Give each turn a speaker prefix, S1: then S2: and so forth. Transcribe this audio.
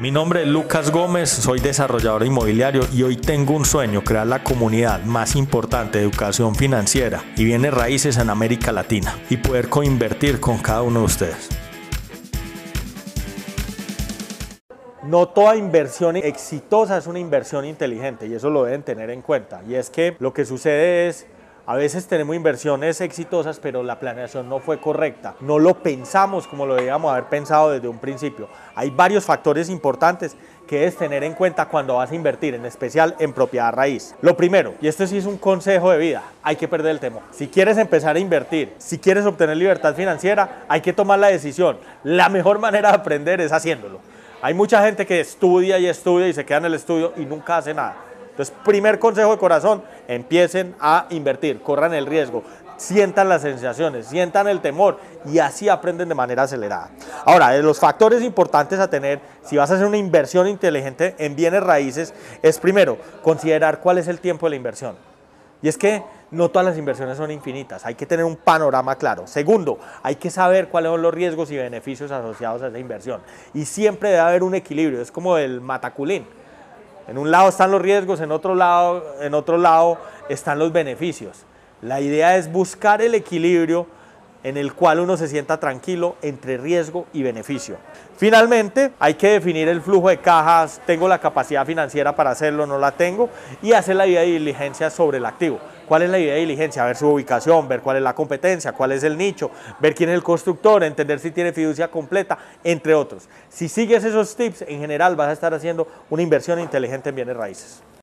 S1: Mi nombre es Lucas Gómez, soy desarrollador inmobiliario y hoy tengo un sueño, crear la comunidad más importante de educación financiera y bienes raíces en América Latina y poder coinvertir con cada uno de ustedes. No toda inversión exitosa es una inversión inteligente y eso lo deben tener en cuenta. Y es que lo que sucede es a veces tenemos inversiones exitosas, pero la planeación no fue correcta. No lo pensamos como lo debíamos haber pensado desde un principio. Hay varios factores importantes que es tener en cuenta cuando vas a invertir, en especial en propiedad raíz. Lo primero, y esto sí es un consejo de vida, hay que perder el temor. Si quieres empezar a invertir, si quieres obtener libertad financiera, hay que tomar la decisión. La mejor manera de aprender es haciéndolo. Hay mucha gente que estudia y estudia y se queda en el estudio y nunca hace nada. Entonces, primer consejo de corazón, empiecen a invertir, corran el riesgo, sientan las sensaciones, sientan el temor y así aprenden de manera acelerada. Ahora, de los factores importantes a tener si vas a hacer una inversión inteligente en bienes raíces es primero, considerar cuál es el tiempo de la inversión. Y es que no todas las inversiones son infinitas, hay que tener un panorama claro. Segundo, hay que saber cuáles son los riesgos y beneficios asociados a esa inversión. Y siempre debe haber un equilibrio, es como el mataculín en un lado están los riesgos, en otro lado, en otro lado están los beneficios. La idea es buscar el equilibrio en el cual uno se sienta tranquilo entre riesgo y beneficio. Finalmente, hay que definir el flujo de cajas, tengo la capacidad financiera para hacerlo, no la tengo, y hacer la diligencia sobre el activo. ¿Cuál es la idea de diligencia? Ver su ubicación, ver cuál es la competencia, cuál es el nicho, ver quién es el constructor, entender si tiene fiducia completa, entre otros. Si sigues esos tips, en general vas a estar haciendo una inversión inteligente en bienes raíces.